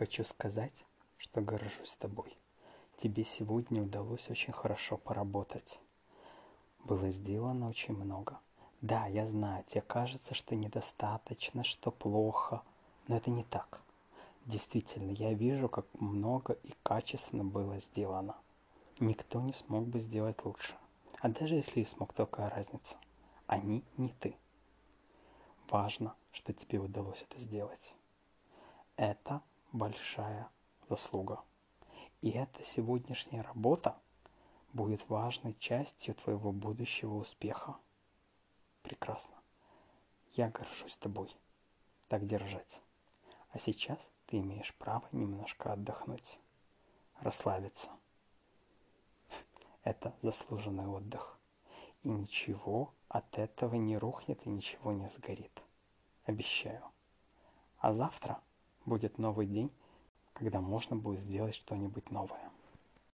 Хочу сказать, что горжусь тобой. Тебе сегодня удалось очень хорошо поработать. Было сделано очень много. Да, я знаю, тебе кажется, что недостаточно, что плохо, но это не так. Действительно, я вижу, как много и качественно было сделано. Никто не смог бы сделать лучше. А даже если и смог, то разница? Они не ты. Важно, что тебе удалось это сделать. Это большая заслуга. И эта сегодняшняя работа будет важной частью твоего будущего успеха. Прекрасно. Я горжусь тобой. Так держать. А сейчас ты имеешь право немножко отдохнуть, расслабиться. Это заслуженный отдых. И ничего от этого не рухнет и ничего не сгорит. Обещаю. А завтра будет новый день, когда можно будет сделать что-нибудь новое.